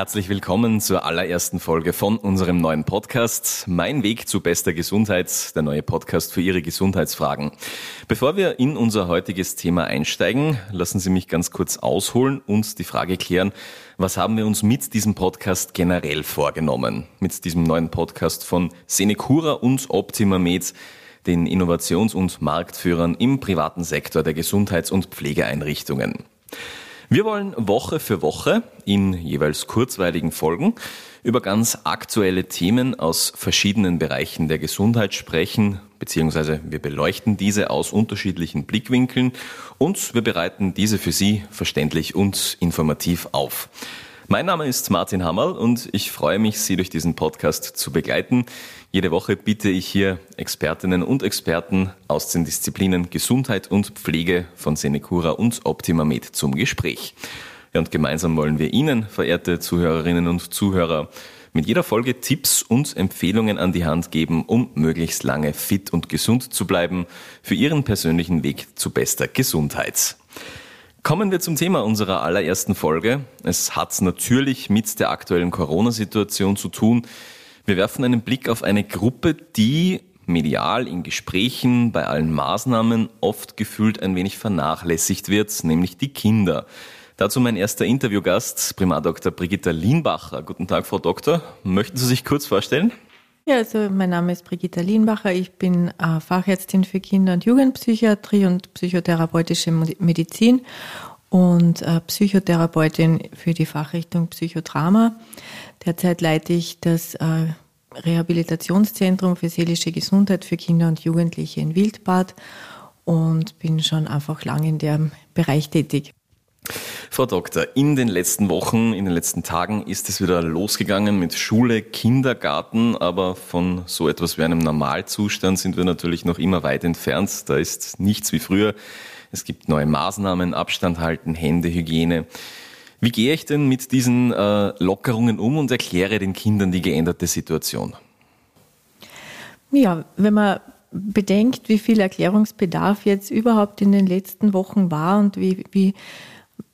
Herzlich willkommen zur allerersten Folge von unserem neuen Podcast Mein Weg zu bester Gesundheit, der neue Podcast für Ihre Gesundheitsfragen. Bevor wir in unser heutiges Thema einsteigen, lassen Sie mich ganz kurz ausholen und die Frage klären, was haben wir uns mit diesem Podcast generell vorgenommen? Mit diesem neuen Podcast von Senecura und Optima Med, den Innovations- und Marktführern im privaten Sektor der Gesundheits- und Pflegeeinrichtungen. Wir wollen Woche für Woche in jeweils kurzweiligen Folgen über ganz aktuelle Themen aus verschiedenen Bereichen der Gesundheit sprechen, beziehungsweise wir beleuchten diese aus unterschiedlichen Blickwinkeln und wir bereiten diese für Sie verständlich und informativ auf. Mein Name ist Martin Hammerl und ich freue mich, Sie durch diesen Podcast zu begleiten. Jede Woche bitte ich hier Expertinnen und Experten aus den Disziplinen Gesundheit und Pflege von Senecura und OptimaMed zum Gespräch. Ja, und gemeinsam wollen wir Ihnen, verehrte Zuhörerinnen und Zuhörer, mit jeder Folge Tipps und Empfehlungen an die Hand geben, um möglichst lange fit und gesund zu bleiben für Ihren persönlichen Weg zu bester Gesundheit. Kommen wir zum Thema unserer allerersten Folge. Es hat natürlich mit der aktuellen Corona-Situation zu tun. Wir werfen einen Blick auf eine Gruppe, die medial in Gesprächen bei allen Maßnahmen oft gefühlt ein wenig vernachlässigt wird, nämlich die Kinder. Dazu mein erster Interviewgast, Primar Dr. Brigitta Lienbacher. Guten Tag, Frau Doktor. Möchten Sie sich kurz vorstellen? Ja, also mein Name ist Brigitta Lienbacher. Ich bin äh, Fachärztin für Kinder- und Jugendpsychiatrie und psychotherapeutische Medizin und äh, Psychotherapeutin für die Fachrichtung Psychodrama. Derzeit leite ich das äh, Rehabilitationszentrum für seelische Gesundheit für Kinder und Jugendliche in Wildbad und bin schon einfach lang in dem Bereich tätig. Frau Doktor, in den letzten Wochen, in den letzten Tagen ist es wieder losgegangen mit Schule, Kindergarten, aber von so etwas wie einem Normalzustand sind wir natürlich noch immer weit entfernt. Da ist nichts wie früher. Es gibt neue Maßnahmen, Abstand halten, Händehygiene. Wie gehe ich denn mit diesen äh, Lockerungen um und erkläre den Kindern die geänderte Situation? Ja, wenn man bedenkt, wie viel Erklärungsbedarf jetzt überhaupt in den letzten Wochen war und wie, wie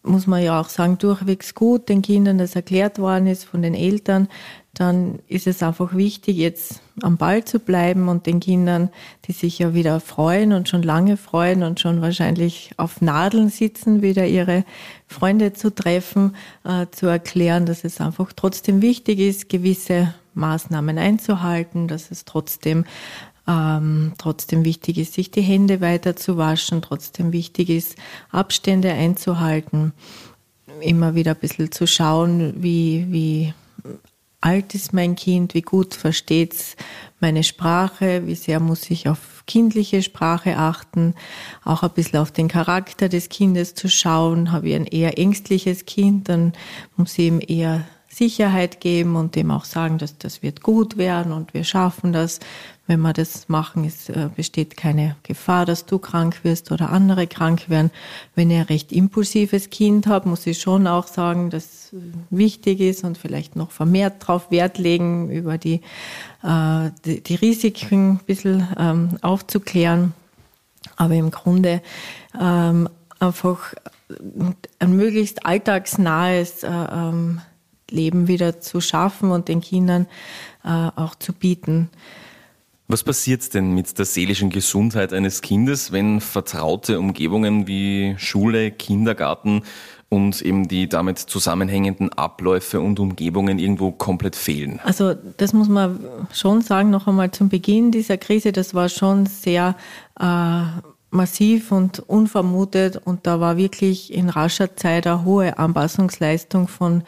muss man ja auch sagen, durchwegs gut den Kindern das erklärt worden ist von den Eltern, dann ist es einfach wichtig, jetzt am Ball zu bleiben und den Kindern, die sich ja wieder freuen und schon lange freuen und schon wahrscheinlich auf Nadeln sitzen, wieder ihre Freunde zu treffen, äh, zu erklären, dass es einfach trotzdem wichtig ist, gewisse Maßnahmen einzuhalten, dass es trotzdem ähm, trotzdem wichtig ist, sich die Hände weiter zu waschen, trotzdem wichtig ist, Abstände einzuhalten, immer wieder ein bisschen zu schauen, wie, wie alt ist mein Kind, wie gut versteht es meine Sprache, wie sehr muss ich auf kindliche Sprache achten, auch ein bisschen auf den Charakter des Kindes zu schauen. Habe ich ein eher ängstliches Kind, dann muss ich ihm eher Sicherheit geben und dem auch sagen, dass das wird gut werden und wir schaffen das. Wenn wir das machen, es äh, besteht keine Gefahr, dass du krank wirst oder andere krank werden. Wenn ihr ein recht impulsives Kind habt, muss ich schon auch sagen, dass wichtig ist und vielleicht noch vermehrt darauf Wert legen, über die, äh, die, Risiken ein bisschen ähm, aufzuklären. Aber im Grunde ähm, einfach ein möglichst alltagsnahes äh, ähm, Leben wieder zu schaffen und den Kindern äh, auch zu bieten. Was passiert denn mit der seelischen Gesundheit eines Kindes, wenn vertraute Umgebungen wie Schule, Kindergarten und eben die damit zusammenhängenden Abläufe und Umgebungen irgendwo komplett fehlen? Also das muss man schon sagen, noch einmal zum Beginn dieser Krise, das war schon sehr äh, massiv und unvermutet und da war wirklich in rascher Zeit eine hohe Anpassungsleistung von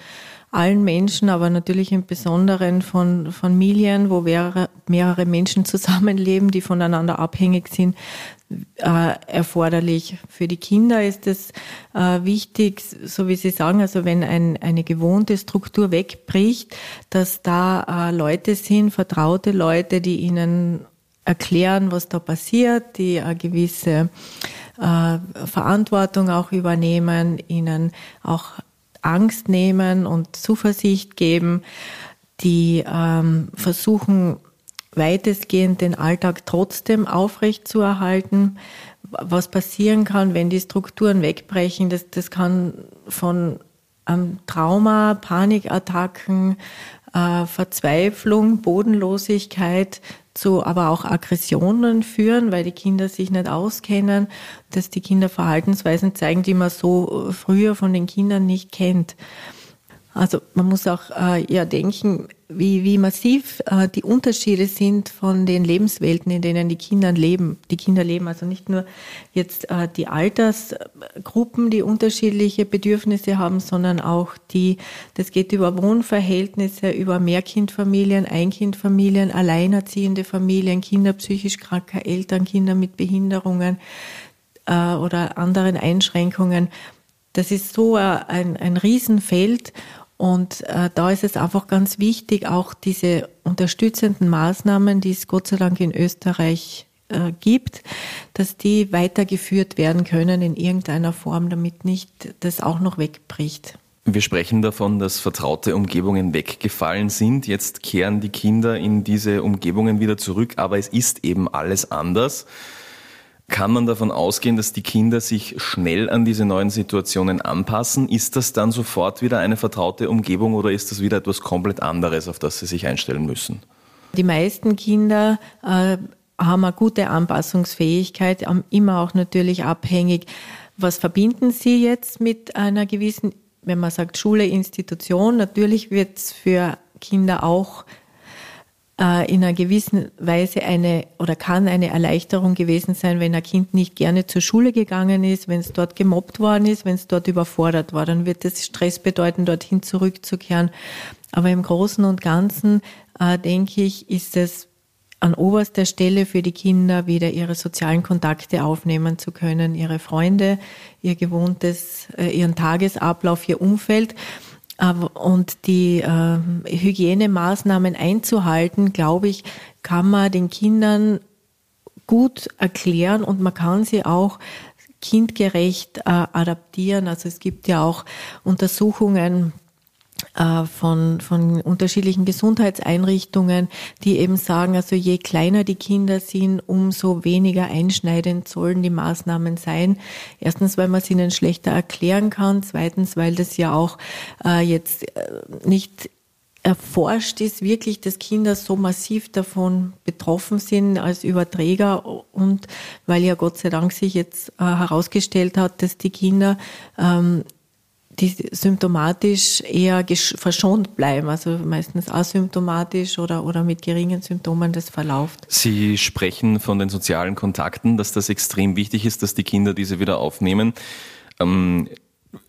allen Menschen, aber natürlich im Besonderen von Familien, wo mehrere, Menschen zusammenleben, die voneinander abhängig sind, äh, erforderlich. Für die Kinder ist es äh, wichtig, so wie Sie sagen, also wenn ein, eine gewohnte Struktur wegbricht, dass da äh, Leute sind, vertraute Leute, die ihnen erklären, was da passiert, die eine gewisse Verantwortung auch übernehmen, ihnen auch Angst nehmen und Zuversicht geben, die ähm, versuchen, weitestgehend den Alltag trotzdem aufrechtzuerhalten. Was passieren kann, wenn die Strukturen wegbrechen, das, das kann von ähm, Trauma, Panikattacken, äh, Verzweiflung, Bodenlosigkeit zu aber auch Aggressionen führen, weil die Kinder sich nicht auskennen, dass die Kinder Verhaltensweisen zeigen, die man so früher von den Kindern nicht kennt. Also man muss auch äh, ja denken, wie, wie massiv äh, die Unterschiede sind von den Lebenswelten, in denen die Kinder leben. Die Kinder leben also nicht nur jetzt äh, die Altersgruppen, die unterschiedliche Bedürfnisse haben, sondern auch die, das geht über Wohnverhältnisse, über Mehrkindfamilien, Einkindfamilien, alleinerziehende Familien, Kinder psychisch kranker Eltern, Kinder mit Behinderungen äh, oder anderen Einschränkungen. Das ist so ein, ein Riesenfeld und äh, da ist es einfach ganz wichtig, auch diese unterstützenden Maßnahmen, die es Gott sei Dank in Österreich äh, gibt, dass die weitergeführt werden können in irgendeiner Form, damit nicht das auch noch wegbricht. Wir sprechen davon, dass vertraute Umgebungen weggefallen sind. Jetzt kehren die Kinder in diese Umgebungen wieder zurück, aber es ist eben alles anders. Kann man davon ausgehen, dass die Kinder sich schnell an diese neuen Situationen anpassen? Ist das dann sofort wieder eine vertraute Umgebung oder ist das wieder etwas komplett anderes, auf das sie sich einstellen müssen? Die meisten Kinder äh, haben eine gute Anpassungsfähigkeit, immer auch natürlich abhängig. Was verbinden sie jetzt mit einer gewissen, wenn man sagt Schule, Institution? Natürlich wird es für Kinder auch äh, in einer gewissen Weise eine oder kann eine Erleichterung gewesen sein, wenn ein Kind nicht gerne zur Schule gegangen ist, wenn es dort gemobbt worden ist, wenn es dort überfordert war, dann wird es Stress bedeuten, dorthin zurückzukehren. Aber im Großen und Ganzen, äh, denke ich, ist es an oberster Stelle für die Kinder wieder ihre sozialen Kontakte aufnehmen zu können, ihre Freunde, ihr gewohntes, äh, ihren Tagesablauf, ihr Umfeld und die äh, Hygienemaßnahmen einzuhalten, glaube ich, kann man den Kindern gut erklären und man kann sie auch kindgerecht äh, adaptieren. Also es gibt ja auch Untersuchungen, äh, von, von unterschiedlichen Gesundheitseinrichtungen, die eben sagen, also je kleiner die Kinder sind, umso weniger einschneidend sollen die Maßnahmen sein. Erstens, weil man es ihnen schlechter erklären kann. Zweitens, weil das ja auch äh, jetzt äh, nicht erforscht ist, wirklich, dass Kinder so massiv davon betroffen sind als Überträger und weil ja Gott sei Dank sich jetzt äh, herausgestellt hat, dass die Kinder ähm, die symptomatisch eher verschont bleiben, also meistens asymptomatisch oder, oder mit geringen Symptomen das verlauft. Sie sprechen von den sozialen Kontakten, dass das extrem wichtig ist, dass die Kinder diese wieder aufnehmen. Ähm,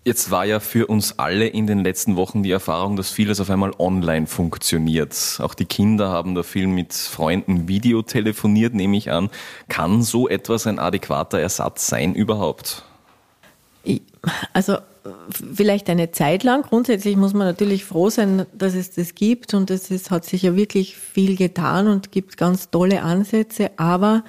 Jetzt war ja für uns alle in den letzten Wochen die Erfahrung, dass vieles auf einmal online funktioniert. Auch die Kinder haben da viel mit Freunden Video telefoniert, nehme ich an. Kann so etwas ein adäquater Ersatz sein überhaupt? Also vielleicht eine Zeit lang. Grundsätzlich muss man natürlich froh sein, dass es das gibt und es ist, hat sich ja wirklich viel getan und gibt ganz tolle Ansätze, aber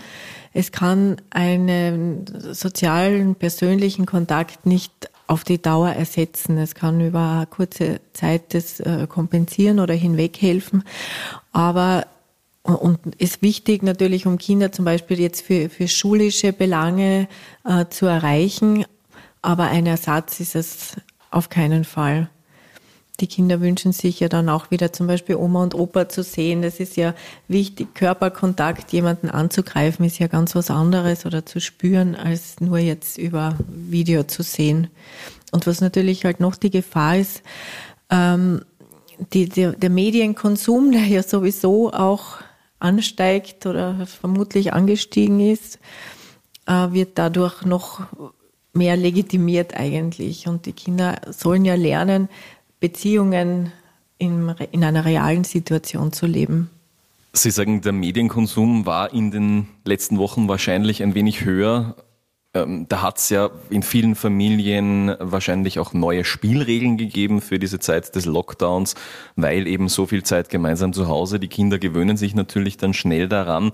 es kann einen sozialen, persönlichen Kontakt nicht auf die Dauer ersetzen. Es kann über eine kurze Zeit das äh, kompensieren oder hinweghelfen, aber und ist wichtig natürlich, um Kinder zum Beispiel jetzt für, für schulische Belange äh, zu erreichen, aber ein Ersatz ist es auf keinen Fall. Die Kinder wünschen sich ja dann auch wieder zum Beispiel Oma und Opa zu sehen. Das ist ja wichtig. Körperkontakt, jemanden anzugreifen, ist ja ganz was anderes oder zu spüren, als nur jetzt über Video zu sehen. Und was natürlich halt noch die Gefahr ist, ähm, die, der, der Medienkonsum, der ja sowieso auch ansteigt oder vermutlich angestiegen ist, äh, wird dadurch noch mehr legitimiert eigentlich. Und die Kinder sollen ja lernen, Beziehungen in, in einer realen Situation zu leben. Sie sagen, der Medienkonsum war in den letzten Wochen wahrscheinlich ein wenig höher. Ähm, da hat es ja in vielen Familien wahrscheinlich auch neue Spielregeln gegeben für diese Zeit des Lockdowns, weil eben so viel Zeit gemeinsam zu Hause. Die Kinder gewöhnen sich natürlich dann schnell daran.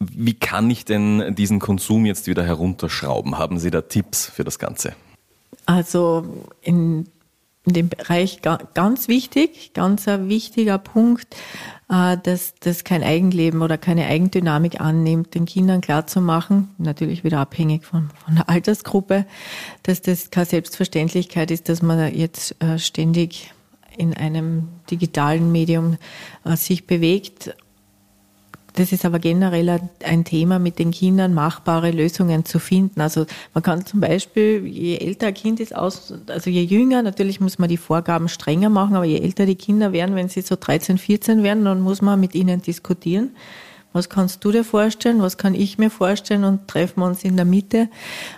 Wie kann ich denn diesen Konsum jetzt wieder herunterschrauben? Haben Sie da Tipps für das Ganze? Also in in dem Bereich ganz wichtig, ganz ein wichtiger Punkt, äh, dass das kein Eigenleben oder keine Eigendynamik annimmt, den Kindern klarzumachen, natürlich wieder abhängig von, von der Altersgruppe, dass das keine Selbstverständlichkeit ist, dass man jetzt äh, ständig in einem digitalen Medium äh, sich bewegt das ist aber generell ein Thema, mit den Kindern machbare Lösungen zu finden. Also man kann zum Beispiel, je älter ein Kind ist, aus, also je jünger, natürlich muss man die Vorgaben strenger machen, aber je älter die Kinder werden, wenn sie so 13, 14 werden, dann muss man mit ihnen diskutieren. Was kannst du dir vorstellen? Was kann ich mir vorstellen? Und treffen wir uns in der Mitte.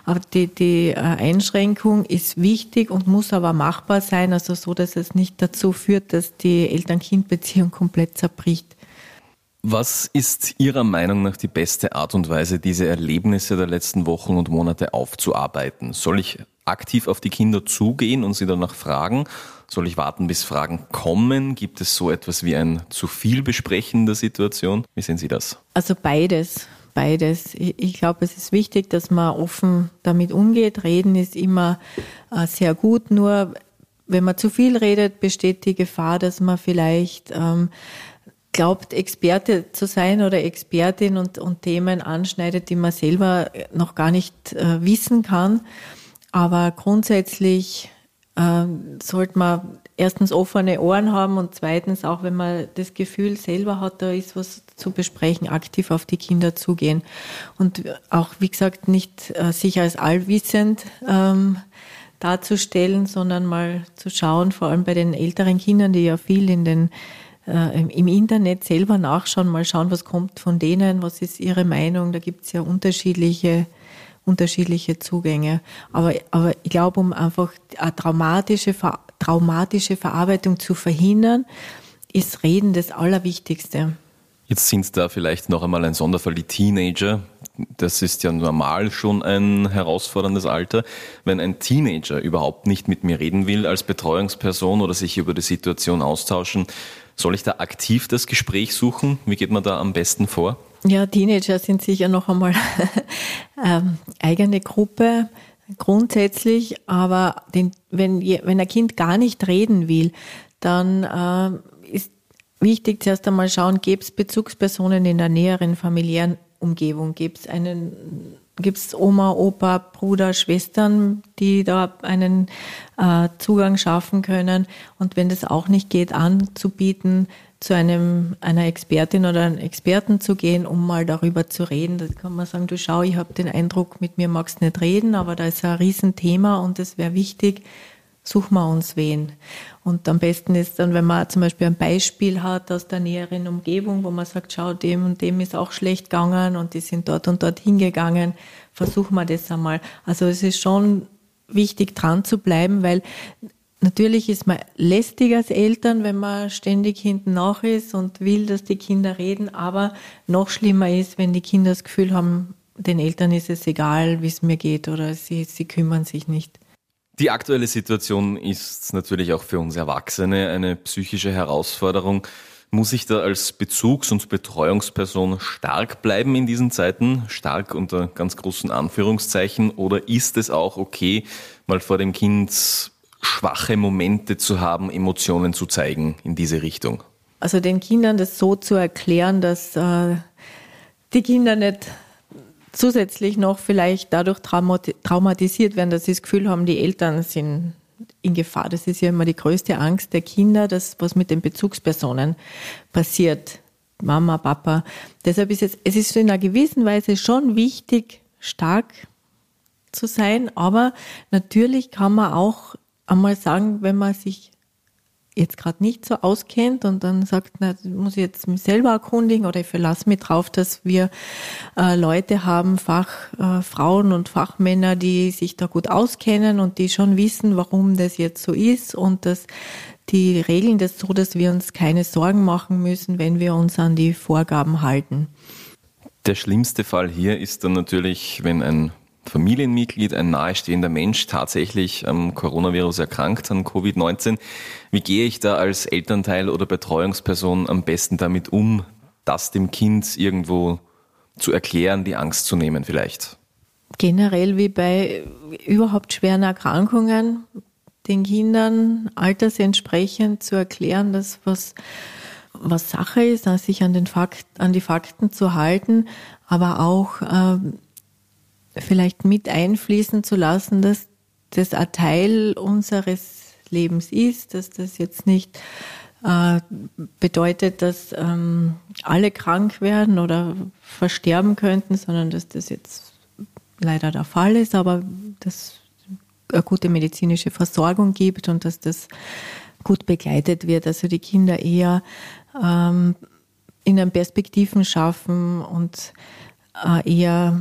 Aber die, die äh, Einschränkung ist wichtig und muss aber machbar sein, also so, dass es nicht dazu führt, dass die Eltern-Kind-Beziehung komplett zerbricht. Was ist Ihrer Meinung nach die beste Art und Weise, diese Erlebnisse der letzten Wochen und Monate aufzuarbeiten? Soll ich aktiv auf die Kinder zugehen und sie danach fragen? Soll ich warten, bis Fragen kommen? Gibt es so etwas wie ein zu viel Besprechen der Situation? Wie sehen Sie das? Also beides. Beides. Ich glaube, es ist wichtig, dass man offen damit umgeht. Reden ist immer äh, sehr gut. Nur wenn man zu viel redet, besteht die Gefahr, dass man vielleicht ähm, glaubt, Experte zu sein oder Expertin und, und Themen anschneidet, die man selber noch gar nicht äh, wissen kann. Aber grundsätzlich äh, sollte man erstens offene Ohren haben und zweitens auch, wenn man das Gefühl selber hat, da ist was zu besprechen, aktiv auf die Kinder zugehen. Und auch, wie gesagt, nicht äh, sich als allwissend ähm, darzustellen, sondern mal zu schauen, vor allem bei den älteren Kindern, die ja viel in den äh, im Internet selber nachschauen, mal schauen, was kommt von denen, was ist ihre Meinung. Da gibt es ja unterschiedliche, unterschiedliche Zugänge. Aber, aber ich glaube, um einfach eine traumatische, traumatische Verarbeitung zu verhindern, ist Reden das Allerwichtigste. Jetzt sind da vielleicht noch einmal ein Sonderfall die Teenager. Das ist ja normal schon ein herausforderndes Alter. Wenn ein Teenager überhaupt nicht mit mir reden will als Betreuungsperson oder sich über die Situation austauschen, soll ich da aktiv das Gespräch suchen? Wie geht man da am besten vor? Ja, Teenager sind sicher noch einmal ähm, eigene Gruppe grundsätzlich, aber den, wenn, wenn ein Kind gar nicht reden will, dann äh, ist wichtig zuerst einmal schauen, gibt es Bezugspersonen in der näheren familiären Umgebung, gibt es einen gibt es Oma, Opa, Bruder, Schwestern, die da einen äh, Zugang schaffen können. Und wenn das auch nicht geht, anzubieten, zu einem, einer Expertin oder einem Experten zu gehen, um mal darüber zu reden. Da kann man sagen, du schau, ich habe den Eindruck, mit mir magst du nicht reden, aber da ist ein Riesenthema und es wäre wichtig, suchen wir uns wen. Und am besten ist dann, wenn man zum Beispiel ein Beispiel hat aus der näheren Umgebung, wo man sagt, schau, dem und dem ist auch schlecht gegangen und die sind dort und dort hingegangen, versuchen wir das einmal. Also es ist schon wichtig dran zu bleiben, weil natürlich ist man lästig als Eltern, wenn man ständig hinten nach ist und will, dass die Kinder reden, aber noch schlimmer ist, wenn die Kinder das Gefühl haben, den Eltern ist es egal, wie es mir geht oder sie, sie kümmern sich nicht. Die aktuelle Situation ist natürlich auch für uns Erwachsene eine psychische Herausforderung. Muss ich da als Bezugs- und Betreuungsperson stark bleiben in diesen Zeiten? Stark unter ganz großen Anführungszeichen? Oder ist es auch okay, mal vor dem Kind schwache Momente zu haben, Emotionen zu zeigen in diese Richtung? Also den Kindern das so zu erklären, dass äh, die Kinder nicht zusätzlich noch vielleicht dadurch traumatisiert werden, dass sie das Gefühl haben, die Eltern sind in Gefahr. Das ist ja immer die größte Angst der Kinder, das, was mit den Bezugspersonen passiert. Mama, Papa. Deshalb ist es, es ist in einer gewissen Weise schon wichtig, stark zu sein, aber natürlich kann man auch einmal sagen, wenn man sich jetzt gerade nicht so auskennt und dann sagt, na, muss ich jetzt mich selber erkundigen oder ich verlasse mich drauf, dass wir äh, Leute haben, Fachfrauen äh, und Fachmänner, die sich da gut auskennen und die schon wissen, warum das jetzt so ist und dass die regeln das so, dass wir uns keine Sorgen machen müssen, wenn wir uns an die Vorgaben halten. Der schlimmste Fall hier ist dann natürlich, wenn ein Familienmitglied, ein nahestehender Mensch tatsächlich am Coronavirus erkrankt, an Covid-19. Wie gehe ich da als Elternteil oder Betreuungsperson am besten damit um, das dem Kind irgendwo zu erklären, die Angst zu nehmen vielleicht? Generell wie bei überhaupt schweren Erkrankungen den Kindern altersentsprechend zu erklären, dass was, was Sache ist, sich an, den Fakt, an die Fakten zu halten, aber auch äh, vielleicht mit einfließen zu lassen, dass das ein Teil unseres Lebens ist, dass das jetzt nicht äh, bedeutet, dass ähm, alle krank werden oder versterben könnten, sondern dass das jetzt leider der Fall ist, aber dass eine gute medizinische Versorgung gibt und dass das gut begleitet wird. Also die Kinder eher ähm, in den Perspektiven schaffen und äh, eher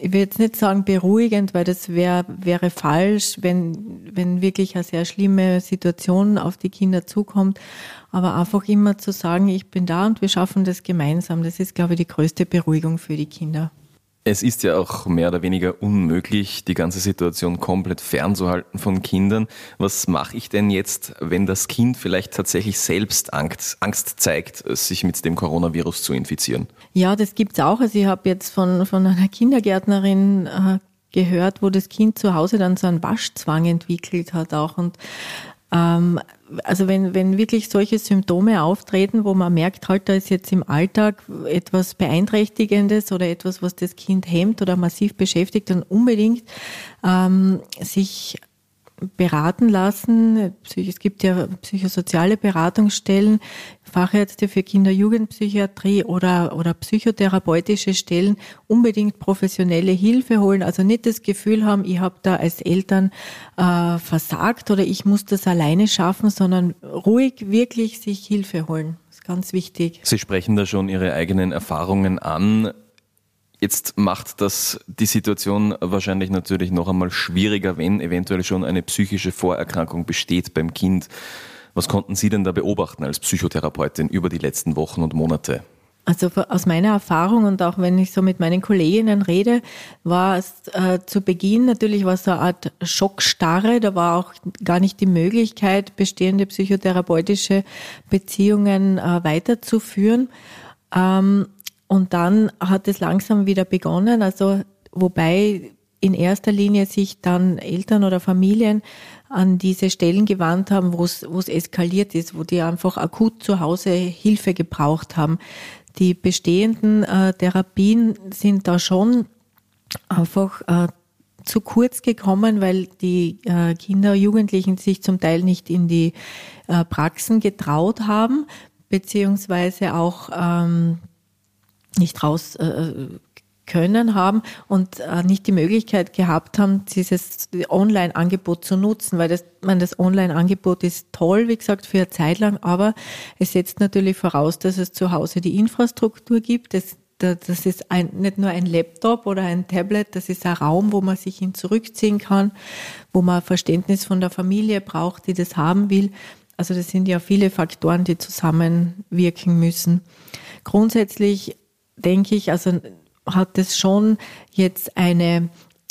ich will jetzt nicht sagen beruhigend, weil das wär, wäre falsch, wenn, wenn wirklich eine sehr schlimme Situation auf die Kinder zukommt. Aber einfach immer zu sagen, ich bin da und wir schaffen das gemeinsam, das ist, glaube ich, die größte Beruhigung für die Kinder. Es ist ja auch mehr oder weniger unmöglich, die ganze Situation komplett fernzuhalten von Kindern. Was mache ich denn jetzt, wenn das Kind vielleicht tatsächlich selbst Angst, Angst zeigt, sich mit dem Coronavirus zu infizieren? Ja, das gibt's auch. Also ich habe jetzt von, von einer Kindergärtnerin äh, gehört, wo das Kind zu Hause dann so einen Waschzwang entwickelt hat auch. Und ähm, also wenn, wenn wirklich solche Symptome auftreten, wo man merkt, halt, da ist jetzt im Alltag etwas Beeinträchtigendes oder etwas, was das Kind hemmt oder massiv beschäftigt, dann unbedingt ähm, sich beraten lassen. Es gibt ja psychosoziale Beratungsstellen, Fachärzte für Kinder-Jugendpsychiatrie oder, oder psychotherapeutische Stellen unbedingt professionelle Hilfe holen. Also nicht das Gefühl haben, ich habe da als Eltern äh, versagt oder ich muss das alleine schaffen, sondern ruhig wirklich sich Hilfe holen. Das ist ganz wichtig. Sie sprechen da schon Ihre eigenen Erfahrungen an. Jetzt macht das die Situation wahrscheinlich natürlich noch einmal schwieriger, wenn eventuell schon eine psychische Vorerkrankung besteht beim Kind. Was konnten Sie denn da beobachten als Psychotherapeutin über die letzten Wochen und Monate? Also aus meiner Erfahrung und auch wenn ich so mit meinen Kolleginnen rede, war es äh, zu Beginn natürlich war so eine Art Schockstarre. Da war auch gar nicht die Möglichkeit, bestehende psychotherapeutische Beziehungen äh, weiterzuführen. Ähm, und dann hat es langsam wieder begonnen, also wobei in erster Linie sich dann Eltern oder Familien an diese Stellen gewandt haben, wo es, eskaliert ist, wo die einfach akut zu Hause Hilfe gebraucht haben. Die bestehenden äh, Therapien sind da schon einfach äh, zu kurz gekommen, weil die äh, Kinder, Jugendlichen sich zum Teil nicht in die äh, Praxen getraut haben, beziehungsweise auch ähm, nicht raus äh, können haben und äh, nicht die Möglichkeit gehabt haben, dieses Online-Angebot zu nutzen, weil das, man das Online-Angebot ist toll, wie gesagt, für eine Zeit lang, aber es setzt natürlich voraus, dass es zu Hause die Infrastruktur gibt. Das, das ist ein, nicht nur ein Laptop oder ein Tablet, das ist ein Raum, wo man sich hin zurückziehen kann, wo man Verständnis von der Familie braucht, die das haben will. Also das sind ja viele Faktoren, die zusammenwirken müssen. Grundsätzlich denke ich, also hat es schon jetzt eine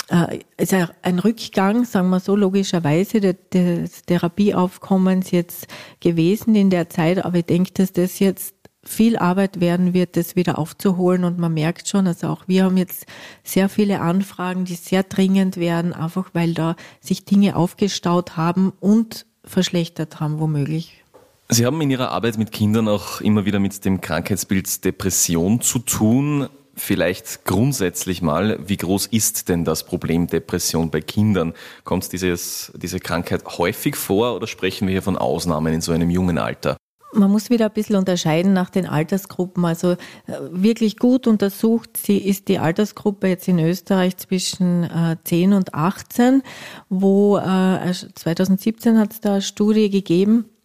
äh, ist ein Rückgang, sagen wir so, logischerweise des Therapieaufkommens jetzt gewesen in der Zeit, aber ich denke, dass das jetzt viel Arbeit werden wird, das wieder aufzuholen und man merkt schon, also auch wir haben jetzt sehr viele Anfragen, die sehr dringend werden, einfach weil da sich Dinge aufgestaut haben und verschlechtert haben, womöglich. Sie haben in Ihrer Arbeit mit Kindern auch immer wieder mit dem Krankheitsbild Depression zu tun. Vielleicht grundsätzlich mal, wie groß ist denn das Problem Depression bei Kindern? Kommt dieses, diese Krankheit häufig vor oder sprechen wir hier von Ausnahmen in so einem jungen Alter? Man muss wieder ein bisschen unterscheiden nach den Altersgruppen. Also äh, wirklich gut untersucht sie ist die Altersgruppe jetzt in Österreich zwischen äh, 10 und 18, wo äh, 2017 hat es da eine Studie gegeben, äh,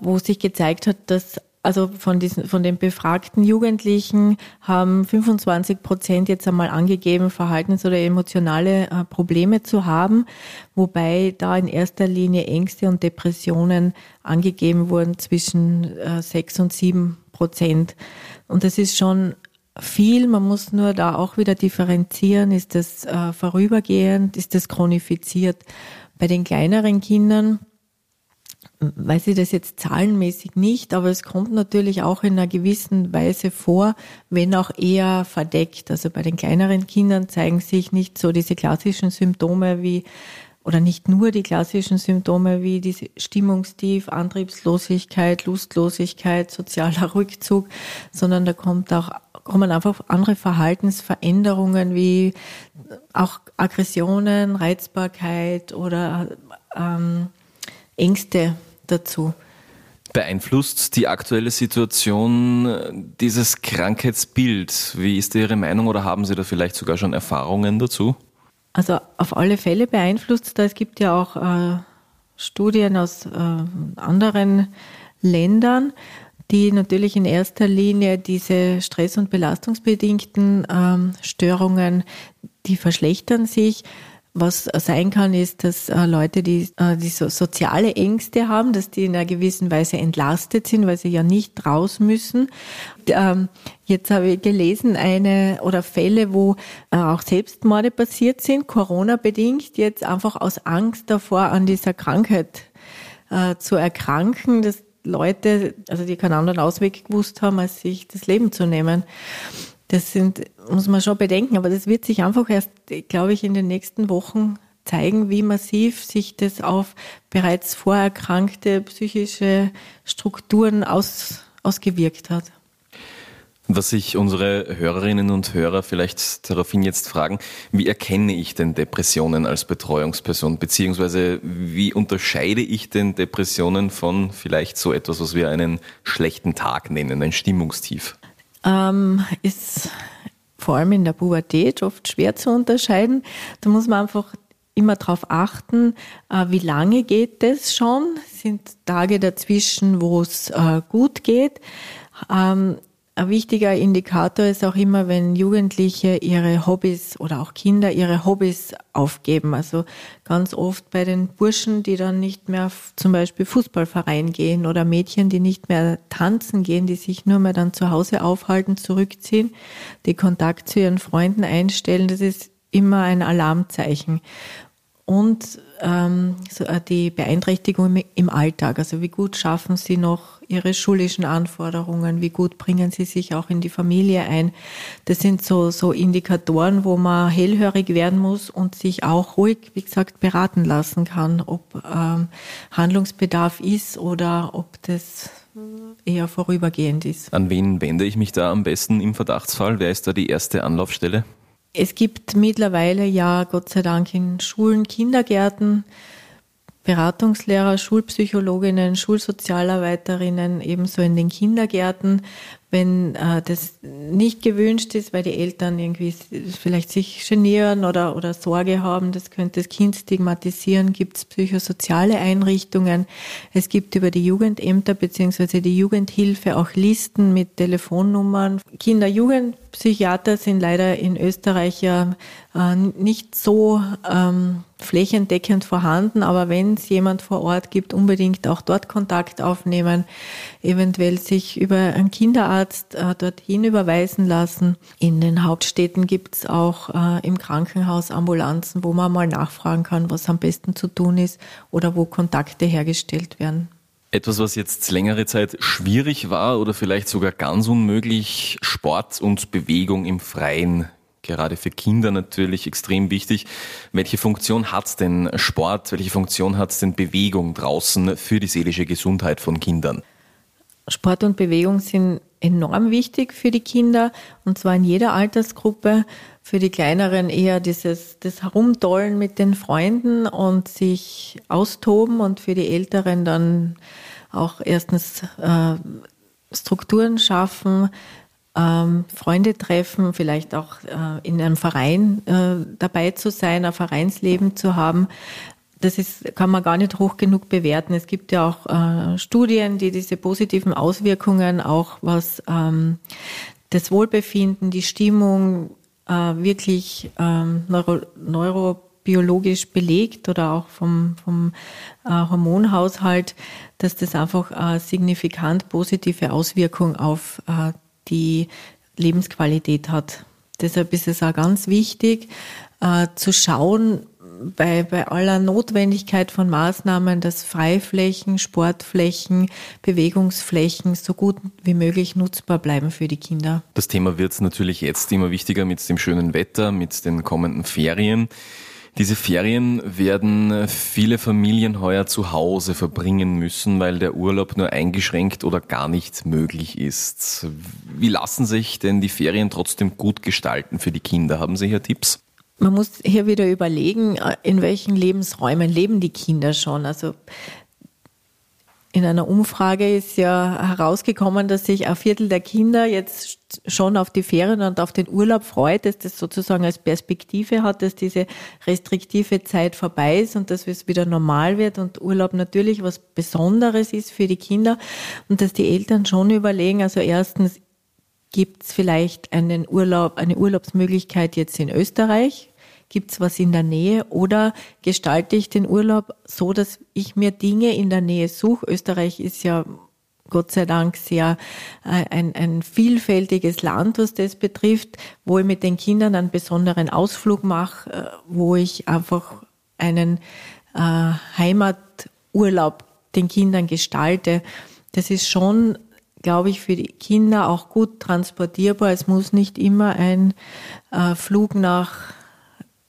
wo sich gezeigt hat, dass also von diesen, von den befragten Jugendlichen haben 25 Prozent jetzt einmal angegeben, Verhaltens- oder emotionale äh, Probleme zu haben, wobei da in erster Linie Ängste und Depressionen angegeben wurden zwischen äh, 6 und 7 Prozent. Und das ist schon viel. Man muss nur da auch wieder differenzieren. Ist das äh, vorübergehend? Ist das chronifiziert? Bei den kleineren Kindern weiß ich das jetzt zahlenmäßig nicht, aber es kommt natürlich auch in einer gewissen Weise vor, wenn auch eher verdeckt. Also bei den kleineren Kindern zeigen sich nicht so diese klassischen Symptome wie oder nicht nur die klassischen Symptome wie diese Stimmungstief, Antriebslosigkeit, Lustlosigkeit, sozialer Rückzug, sondern da kommt auch kommen einfach andere Verhaltensveränderungen wie auch Aggressionen, Reizbarkeit oder ähm, Ängste dazu. Beeinflusst die aktuelle Situation äh, dieses Krankheitsbild? Wie ist Ihre Meinung oder haben Sie da vielleicht sogar schon Erfahrungen dazu? Also auf alle Fälle beeinflusst da. Es gibt ja auch äh, Studien aus äh, anderen Ländern, die natürlich in erster Linie diese stress- und belastungsbedingten ähm, Störungen, die verschlechtern sich. Was sein kann, ist, dass äh, Leute, die, äh, die so soziale Ängste haben, dass die in einer gewissen Weise entlastet sind, weil sie ja nicht raus müssen. Ähm, jetzt habe ich gelesen, eine oder Fälle, wo äh, auch Selbstmorde passiert sind, Corona-bedingt, jetzt einfach aus Angst davor, an dieser Krankheit zu erkranken, dass Leute, also die keinen anderen Ausweg gewusst haben, als sich das Leben zu nehmen. Das sind, muss man schon bedenken, aber das wird sich einfach erst, glaube ich, in den nächsten Wochen zeigen, wie massiv sich das auf bereits vorerkrankte psychische Strukturen aus, ausgewirkt hat. Was sich unsere Hörerinnen und Hörer vielleicht daraufhin jetzt fragen, wie erkenne ich denn Depressionen als Betreuungsperson, beziehungsweise wie unterscheide ich denn Depressionen von vielleicht so etwas, was wir einen schlechten Tag nennen, ein Stimmungstief? Ähm, ist vor allem in der Pubertät oft schwer zu unterscheiden. Da muss man einfach immer darauf achten, äh, wie lange geht es schon? Sind Tage dazwischen, wo es äh, gut geht? Ähm, ein wichtiger Indikator ist auch immer, wenn Jugendliche ihre Hobbys oder auch Kinder ihre Hobbys aufgeben. Also ganz oft bei den Burschen, die dann nicht mehr zum Beispiel Fußballverein gehen oder Mädchen, die nicht mehr tanzen gehen, die sich nur mehr dann zu Hause aufhalten, zurückziehen, die Kontakt zu ihren Freunden einstellen. Das ist immer ein Alarmzeichen. Und ähm, äh, die Beeinträchtigung im Alltag. Also wie gut schaffen Sie noch Ihre schulischen Anforderungen? Wie gut bringen Sie sich auch in die Familie ein? Das sind so, so Indikatoren, wo man hellhörig werden muss und sich auch ruhig, wie gesagt, beraten lassen kann, ob ähm, Handlungsbedarf ist oder ob das eher vorübergehend ist. An wen wende ich mich da am besten im Verdachtsfall? Wer ist da die erste Anlaufstelle? Es gibt mittlerweile ja Gott sei Dank in Schulen, Kindergärten, Beratungslehrer, Schulpsychologinnen, Schulsozialarbeiterinnen, ebenso in den Kindergärten, wenn äh, das nicht gewünscht ist, weil die Eltern irgendwie vielleicht sich genieren oder, oder Sorge haben, das könnte das Kind stigmatisieren, gibt es psychosoziale Einrichtungen. Es gibt über die Jugendämter beziehungsweise die Jugendhilfe auch Listen mit Telefonnummern. Kinder-Jugendpsychiater sind leider in Österreich ja äh, nicht so ähm, flächendeckend vorhanden, aber wenn es jemand vor Ort gibt, unbedingt auch dort Kontakt aufnehmen, eventuell sich über einen Kinderarzt Hausarzt äh, dorthin überweisen lassen. In den Hauptstädten gibt es auch äh, im Krankenhaus Ambulanzen, wo man mal nachfragen kann, was am besten zu tun ist oder wo Kontakte hergestellt werden. Etwas, was jetzt längere Zeit schwierig war oder vielleicht sogar ganz unmöglich, Sport und Bewegung im Freien. Gerade für Kinder natürlich extrem wichtig. Welche Funktion hat denn Sport, welche Funktion hat denn Bewegung draußen für die seelische Gesundheit von Kindern? Sport und Bewegung sind enorm wichtig für die Kinder und zwar in jeder Altersgruppe. Für die Kleineren eher dieses das Herumtollen mit den Freunden und sich austoben und für die Älteren dann auch erstens äh, Strukturen schaffen, ähm, Freunde treffen, vielleicht auch äh, in einem Verein äh, dabei zu sein, ein Vereinsleben zu haben das ist, kann man gar nicht hoch genug bewerten. Es gibt ja auch äh, Studien, die diese positiven Auswirkungen auch was ähm, das Wohlbefinden, die Stimmung äh, wirklich ähm, neuro, neurobiologisch belegt oder auch vom, vom äh, Hormonhaushalt, dass das einfach äh, signifikant positive Auswirkungen auf äh, die Lebensqualität hat. Deshalb ist es auch ganz wichtig, äh, zu schauen, bei, bei aller Notwendigkeit von Maßnahmen, dass Freiflächen, Sportflächen, Bewegungsflächen so gut wie möglich nutzbar bleiben für die Kinder. Das Thema wird natürlich jetzt immer wichtiger mit dem schönen Wetter, mit den kommenden Ferien. Diese Ferien werden viele Familien heuer zu Hause verbringen müssen, weil der Urlaub nur eingeschränkt oder gar nicht möglich ist. Wie lassen sich denn die Ferien trotzdem gut gestalten für die Kinder? Haben Sie hier Tipps? Man muss hier wieder überlegen, in welchen Lebensräumen leben die Kinder schon. Also in einer Umfrage ist ja herausgekommen, dass sich ein Viertel der Kinder jetzt schon auf die Ferien und auf den Urlaub freut, dass das sozusagen als Perspektive hat, dass diese restriktive Zeit vorbei ist und dass es wieder normal wird und Urlaub natürlich was Besonderes ist für die Kinder und dass die Eltern schon überlegen, also erstens gibt es vielleicht einen Urlaub, eine Urlaubsmöglichkeit jetzt in Österreich, Gibt es was in der Nähe oder gestalte ich den Urlaub so, dass ich mir Dinge in der Nähe suche? Österreich ist ja Gott sei Dank sehr äh, ein, ein vielfältiges Land, was das betrifft, wo ich mit den Kindern einen besonderen Ausflug mache, äh, wo ich einfach einen äh, Heimaturlaub den Kindern gestalte. Das ist schon, glaube ich, für die Kinder auch gut transportierbar. Es muss nicht immer ein äh, Flug nach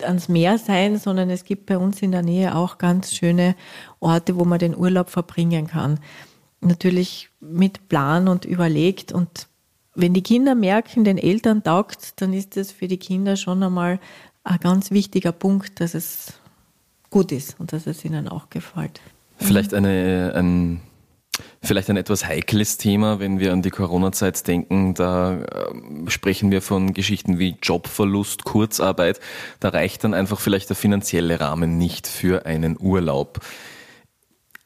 ans Meer sein, sondern es gibt bei uns in der Nähe auch ganz schöne Orte, wo man den Urlaub verbringen kann. Natürlich mit Plan und überlegt. Und wenn die Kinder merken, den Eltern taugt, dann ist das für die Kinder schon einmal ein ganz wichtiger Punkt, dass es gut ist und dass es ihnen auch gefällt. Vielleicht eine, ein Vielleicht ein etwas heikles Thema, wenn wir an die Corona-Zeit denken. Da äh, sprechen wir von Geschichten wie Jobverlust, Kurzarbeit. Da reicht dann einfach vielleicht der finanzielle Rahmen nicht für einen Urlaub.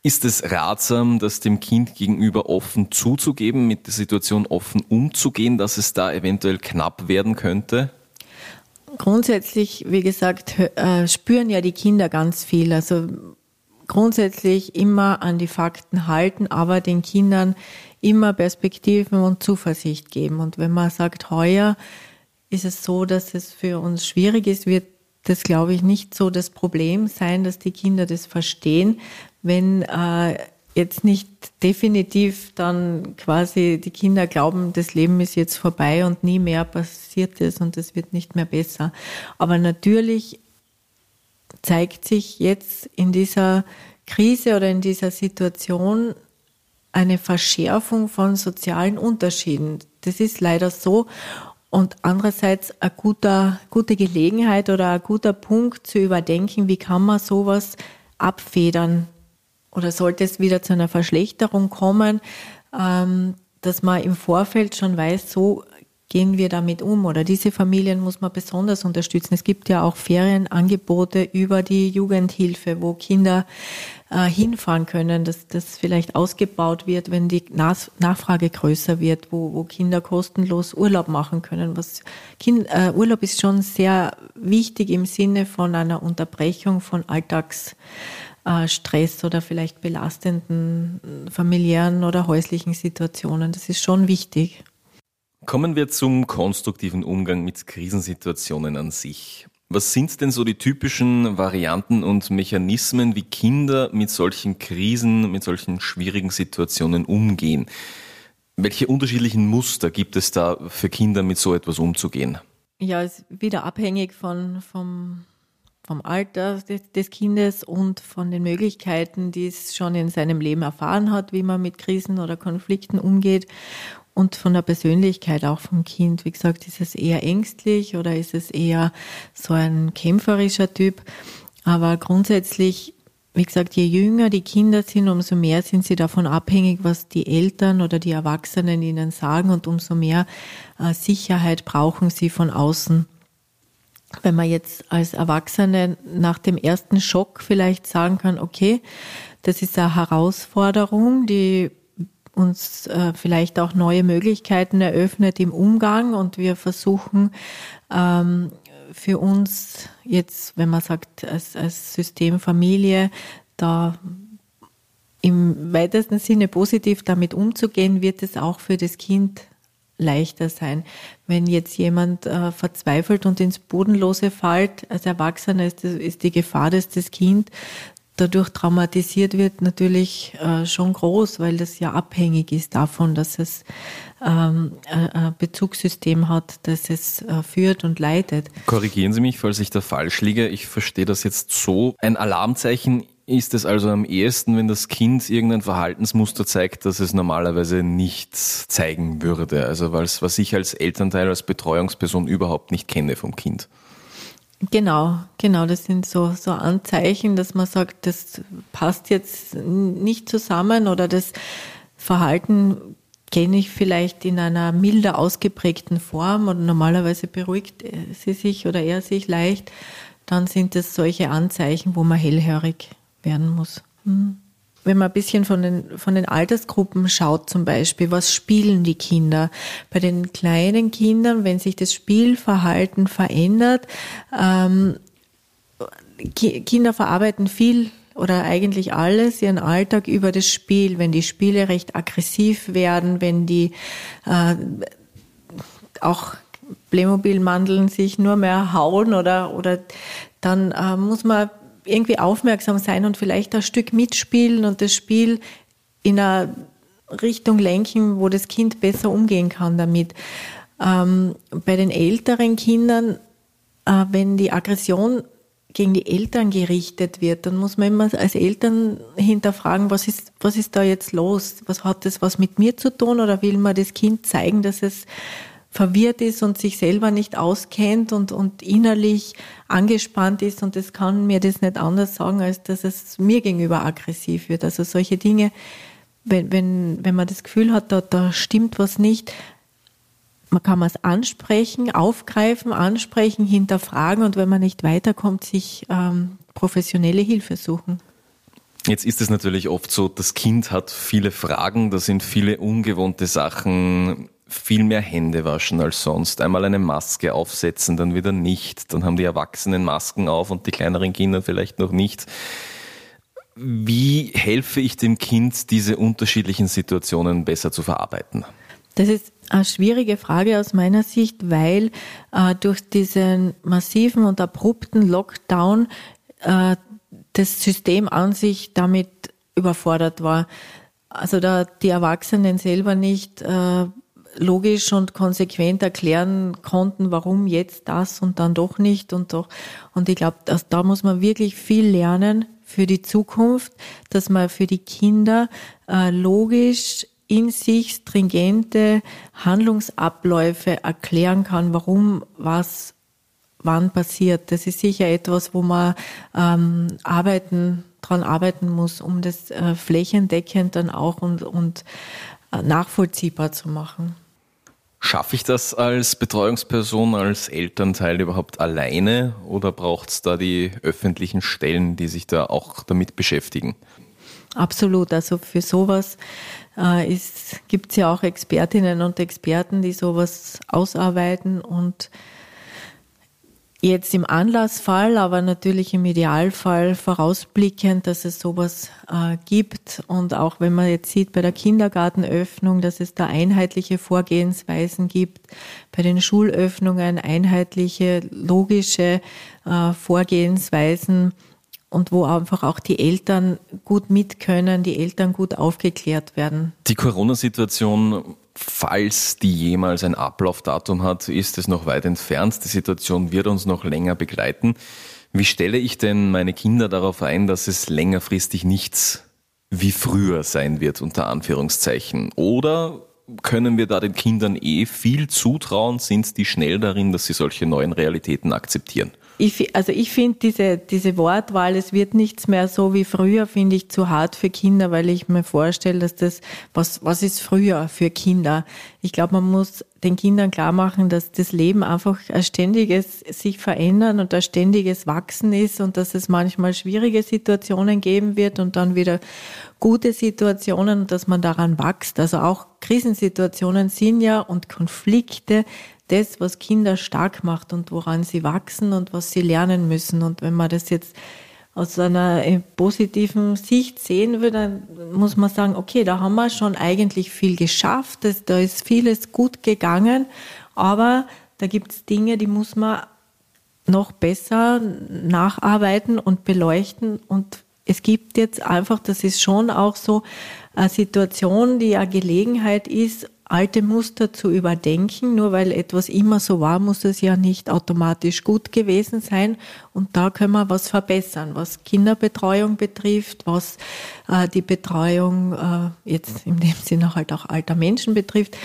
Ist es ratsam, das dem Kind gegenüber offen zuzugeben, mit der Situation offen umzugehen, dass es da eventuell knapp werden könnte? Grundsätzlich, wie gesagt, äh, spüren ja die Kinder ganz viel. Also grundsätzlich immer an die Fakten halten, aber den Kindern immer Perspektiven und Zuversicht geben. Und wenn man sagt, heuer ist es so, dass es für uns schwierig ist, wird das, glaube ich, nicht so das Problem sein, dass die Kinder das verstehen, wenn äh, jetzt nicht definitiv dann quasi die Kinder glauben, das Leben ist jetzt vorbei und nie mehr passiert es und es wird nicht mehr besser. Aber natürlich zeigt sich jetzt in dieser Krise oder in dieser Situation eine Verschärfung von sozialen Unterschieden. Das ist leider so. Und andererseits eine guter, gute Gelegenheit oder ein guter Punkt zu überdenken, wie kann man sowas abfedern? Oder sollte es wieder zu einer Verschlechterung kommen, ähm, dass man im Vorfeld schon weiß, so gehen wir damit um? Oder diese Familien muss man besonders unterstützen. Es gibt ja auch Ferienangebote über die Jugendhilfe, wo Kinder äh, hinfahren können, dass das vielleicht ausgebaut wird, wenn die Nas Nachfrage größer wird, wo, wo Kinder kostenlos Urlaub machen können. Was kind, äh, Urlaub ist schon sehr wichtig im Sinne von einer Unterbrechung von Alltagsstress oder vielleicht belastenden familiären oder häuslichen Situationen. Das ist schon wichtig. Kommen wir zum konstruktiven Umgang mit Krisensituationen an sich. Was sind denn so die typischen Varianten und Mechanismen, wie Kinder mit solchen Krisen, mit solchen schwierigen Situationen umgehen? Welche unterschiedlichen Muster gibt es da für Kinder, mit so etwas umzugehen? Ja, es ist wieder abhängig von, vom, vom Alter des, des Kindes und von den Möglichkeiten, die es schon in seinem Leben erfahren hat, wie man mit Krisen oder Konflikten umgeht und von der Persönlichkeit auch vom Kind. Wie gesagt, ist es eher ängstlich oder ist es eher so ein kämpferischer Typ? Aber grundsätzlich, wie gesagt, je jünger die Kinder sind, umso mehr sind sie davon abhängig, was die Eltern oder die Erwachsenen ihnen sagen und umso mehr äh, Sicherheit brauchen sie von außen. Wenn man jetzt als Erwachsene nach dem ersten Schock vielleicht sagen kann, okay, das ist eine Herausforderung, die uns äh, vielleicht auch neue Möglichkeiten eröffnet im Umgang und wir versuchen ähm, für uns jetzt, wenn man sagt, als, als System da im weitesten Sinne positiv damit umzugehen, wird es auch für das Kind leichter sein. Wenn jetzt jemand äh, verzweifelt und ins Bodenlose fällt, als Erwachsener ist, ist die Gefahr, dass das Kind dadurch traumatisiert wird, natürlich äh, schon groß, weil das ja abhängig ist davon, dass es ähm, ein Bezugssystem hat, das es äh, führt und leitet. Korrigieren Sie mich, falls ich da falsch liege. Ich verstehe das jetzt so. Ein Alarmzeichen ist es also am ehesten, wenn das Kind irgendein Verhaltensmuster zeigt, das es normalerweise nicht zeigen würde. Also was ich als Elternteil, als Betreuungsperson überhaupt nicht kenne vom Kind. Genau, genau. Das sind so, so Anzeichen, dass man sagt, das passt jetzt nicht zusammen oder das Verhalten kenne ich vielleicht in einer milder ausgeprägten Form und normalerweise beruhigt sie sich oder er sich leicht. Dann sind es solche Anzeichen, wo man hellhörig werden muss. Hm. Wenn man ein bisschen von den, von den Altersgruppen schaut, zum Beispiel, was spielen die Kinder? Bei den kleinen Kindern, wenn sich das Spielverhalten verändert, ähm, Kinder verarbeiten viel oder eigentlich alles ihren Alltag über das Spiel. Wenn die Spiele recht aggressiv werden, wenn die äh, auch Playmobil-Mandeln sich nur mehr hauen oder, oder dann äh, muss man irgendwie aufmerksam sein und vielleicht ein Stück mitspielen und das Spiel in eine Richtung lenken, wo das Kind besser umgehen kann damit. Ähm, bei den älteren Kindern, äh, wenn die Aggression gegen die Eltern gerichtet wird, dann muss man immer als Eltern hinterfragen, was ist, was ist da jetzt los? Was hat das was mit mir zu tun oder will man das Kind zeigen, dass es verwirrt ist und sich selber nicht auskennt und, und innerlich angespannt ist und es kann mir das nicht anders sagen, als dass es mir gegenüber aggressiv wird. Also solche Dinge, wenn, wenn, wenn man das Gefühl hat, da, da stimmt was nicht, man kann es ansprechen, aufgreifen, ansprechen, hinterfragen und wenn man nicht weiterkommt, sich ähm, professionelle Hilfe suchen. Jetzt ist es natürlich oft so, das Kind hat viele Fragen, da sind viele ungewohnte Sachen viel mehr Hände waschen als sonst. Einmal eine Maske aufsetzen, dann wieder nicht. Dann haben die Erwachsenen Masken auf und die kleineren Kinder vielleicht noch nicht. Wie helfe ich dem Kind, diese unterschiedlichen Situationen besser zu verarbeiten? Das ist eine schwierige Frage aus meiner Sicht, weil äh, durch diesen massiven und abrupten Lockdown äh, das System an sich damit überfordert war. Also da die Erwachsenen selber nicht äh, logisch und konsequent erklären konnten, warum jetzt das und dann doch nicht und doch. Und ich glaube, da muss man wirklich viel lernen für die Zukunft, dass man für die Kinder äh, logisch in sich stringente Handlungsabläufe erklären kann, warum was wann passiert. Das ist sicher etwas, wo man ähm, arbeiten dran arbeiten muss, um das äh, flächendeckend dann auch und, und äh, nachvollziehbar zu machen. Schaffe ich das als Betreuungsperson, als Elternteil überhaupt alleine oder braucht es da die öffentlichen Stellen, die sich da auch damit beschäftigen? Absolut. Also für sowas äh, gibt es ja auch Expertinnen und Experten, die sowas ausarbeiten und Jetzt im Anlassfall, aber natürlich im Idealfall vorausblickend, dass es sowas äh, gibt. Und auch wenn man jetzt sieht bei der Kindergartenöffnung, dass es da einheitliche Vorgehensweisen gibt, bei den Schulöffnungen einheitliche, logische äh, Vorgehensweisen und wo einfach auch die Eltern gut mit können, die Eltern gut aufgeklärt werden. Die Corona-Situation Falls die jemals ein Ablaufdatum hat, ist es noch weit entfernt. Die Situation wird uns noch länger begleiten. Wie stelle ich denn meine Kinder darauf ein, dass es längerfristig nichts wie früher sein wird, unter Anführungszeichen? Oder können wir da den Kindern eh viel zutrauen? Sind die schnell darin, dass sie solche neuen Realitäten akzeptieren? Ich, also ich finde diese, diese Wortwahl, es wird nichts mehr so wie früher, finde ich zu hart für Kinder, weil ich mir vorstelle, dass das, was, was ist früher für Kinder? Ich glaube, man muss den Kindern klar machen, dass das Leben einfach ein ständiges sich verändern und ein ständiges Wachsen ist und dass es manchmal schwierige Situationen geben wird und dann wieder gute Situationen und dass man daran wächst. Also auch Krisensituationen sind ja und Konflikte das, was Kinder stark macht und woran sie wachsen und was sie lernen müssen. Und wenn man das jetzt aus einer äh, positiven Sicht sehen würde, dann muss man sagen, okay, da haben wir schon eigentlich viel geschafft, da ist vieles gut gegangen, aber da gibt es Dinge, die muss man noch besser nacharbeiten und beleuchten und es gibt jetzt einfach, das ist schon auch so eine Situation, die eine Gelegenheit ist, alte Muster zu überdenken. Nur weil etwas immer so war, muss es ja nicht automatisch gut gewesen sein. Und da können wir was verbessern, was Kinderbetreuung betrifft, was äh, die Betreuung äh, jetzt in dem Sinne halt auch alter Menschen betrifft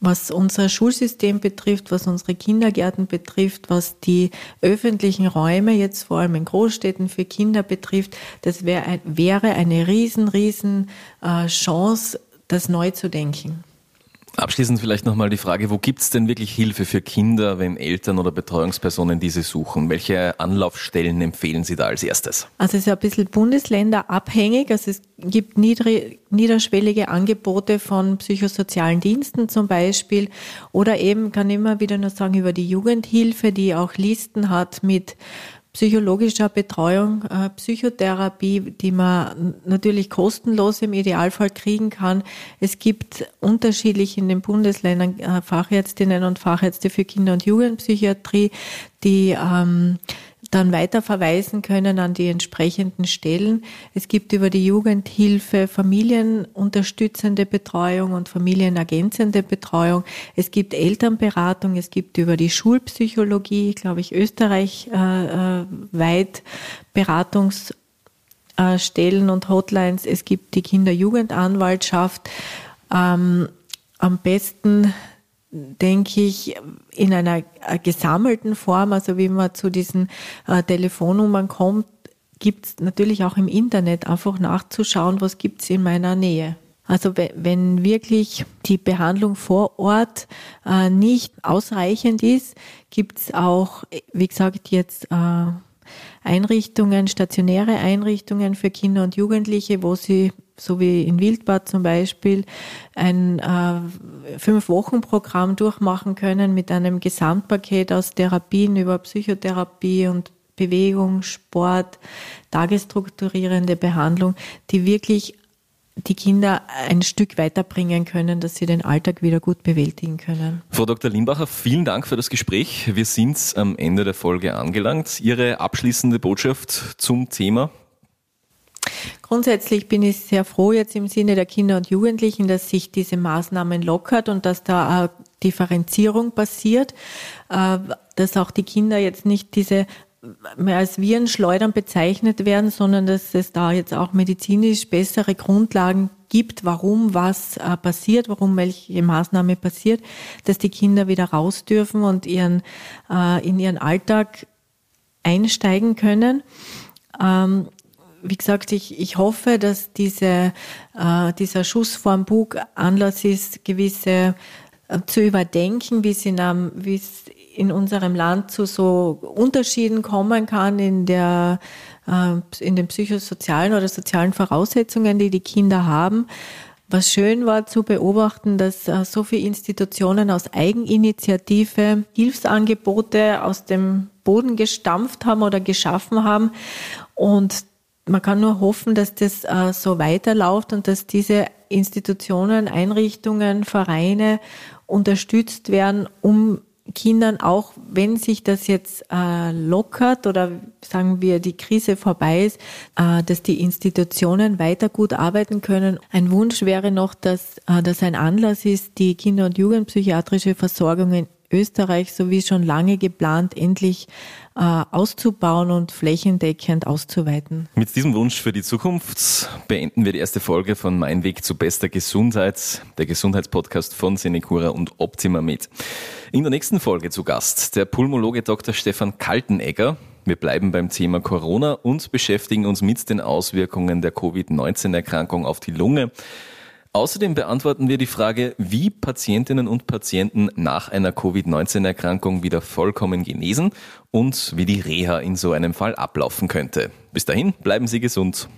was unser Schulsystem betrifft, was unsere Kindergärten betrifft, was die öffentlichen Räume jetzt vor allem in Großstädten für Kinder betrifft, das wär, wäre eine riesen, riesen äh, Chance, das neu zu denken. Abschließend vielleicht nochmal die Frage, wo gibt es denn wirklich Hilfe für Kinder, wenn Eltern oder Betreuungspersonen diese suchen? Welche Anlaufstellen empfehlen Sie da als erstes? Also es ist ein bisschen bundesländerabhängig. Also es gibt niederschwellige Angebote von psychosozialen Diensten zum Beispiel oder eben, kann immer wieder nur sagen, über die Jugendhilfe, die auch Listen hat mit psychologischer Betreuung, äh, Psychotherapie, die man natürlich kostenlos im Idealfall kriegen kann. Es gibt unterschiedlich in den Bundesländern äh, Fachärztinnen und Fachärzte für Kinder- und Jugendpsychiatrie, die ähm, dann weiter verweisen können an die entsprechenden Stellen. Es gibt über die Jugendhilfe familienunterstützende Betreuung und familienergänzende Betreuung. Es gibt Elternberatung. Es gibt über die Schulpsychologie, glaube ich, österreichweit äh, äh Beratungsstellen und Hotlines. Es gibt die Kinder-Jugendanwaltschaft. Ähm, am besten denke ich, in einer äh, gesammelten Form, also wie man zu diesen äh, Telefonnummern kommt, gibt es natürlich auch im Internet einfach nachzuschauen, was gibt es in meiner Nähe. Also wenn wirklich die Behandlung vor Ort äh, nicht ausreichend ist, gibt es auch, wie gesagt, jetzt äh, Einrichtungen, stationäre Einrichtungen für Kinder und Jugendliche, wo sie so wie in Wildbad zum Beispiel, ein äh, Fünf-Wochen-Programm durchmachen können mit einem Gesamtpaket aus Therapien über Psychotherapie und Bewegung, Sport, tagesstrukturierende Behandlung, die wirklich die Kinder ein Stück weiterbringen können, dass sie den Alltag wieder gut bewältigen können. Frau Dr. Limbacher, vielen Dank für das Gespräch. Wir sind am Ende der Folge angelangt. Ihre abschließende Botschaft zum Thema? Grundsätzlich bin ich sehr froh jetzt im Sinne der Kinder und Jugendlichen, dass sich diese Maßnahmen lockert und dass da eine Differenzierung passiert, äh, dass auch die Kinder jetzt nicht diese mehr als Virenschleudern bezeichnet werden, sondern dass es da jetzt auch medizinisch bessere Grundlagen gibt, warum was äh, passiert, warum welche Maßnahme passiert, dass die Kinder wieder raus dürfen und ihren, äh, in ihren Alltag einsteigen können. Ähm, wie gesagt, ich, ich hoffe, dass diese, äh, dieser Schuss vorm Bug Anlass ist, gewisse äh, zu überdenken, wie es in, unserem Land zu so Unterschieden kommen kann in der äh, in den psychosozialen oder sozialen Voraussetzungen, die die Kinder haben. Was schön war zu beobachten, dass äh, so viele Institutionen aus Eigeninitiative Hilfsangebote aus dem Boden gestampft haben oder geschaffen haben und man kann nur hoffen, dass das äh, so weiterläuft und dass diese Institutionen, Einrichtungen, Vereine unterstützt werden, um Kindern auch, wenn sich das jetzt äh, lockert oder sagen wir die Krise vorbei ist, äh, dass die Institutionen weiter gut arbeiten können. Ein Wunsch wäre noch, dass das ein Anlass ist, die Kinder- und Jugendpsychiatrische Versorgung in Österreich, so wie schon lange geplant, endlich äh, auszubauen und flächendeckend auszuweiten. Mit diesem Wunsch für die Zukunft beenden wir die erste Folge von Mein Weg zu bester Gesundheit, der Gesundheitspodcast von Senecura und Optima Med. In der nächsten Folge zu Gast der Pulmologe Dr. Stefan Kaltenegger. Wir bleiben beim Thema Corona und beschäftigen uns mit den Auswirkungen der Covid-19-Erkrankung auf die Lunge. Außerdem beantworten wir die Frage, wie Patientinnen und Patienten nach einer Covid-19-Erkrankung wieder vollkommen genesen und wie die Reha in so einem Fall ablaufen könnte. Bis dahin, bleiben Sie gesund.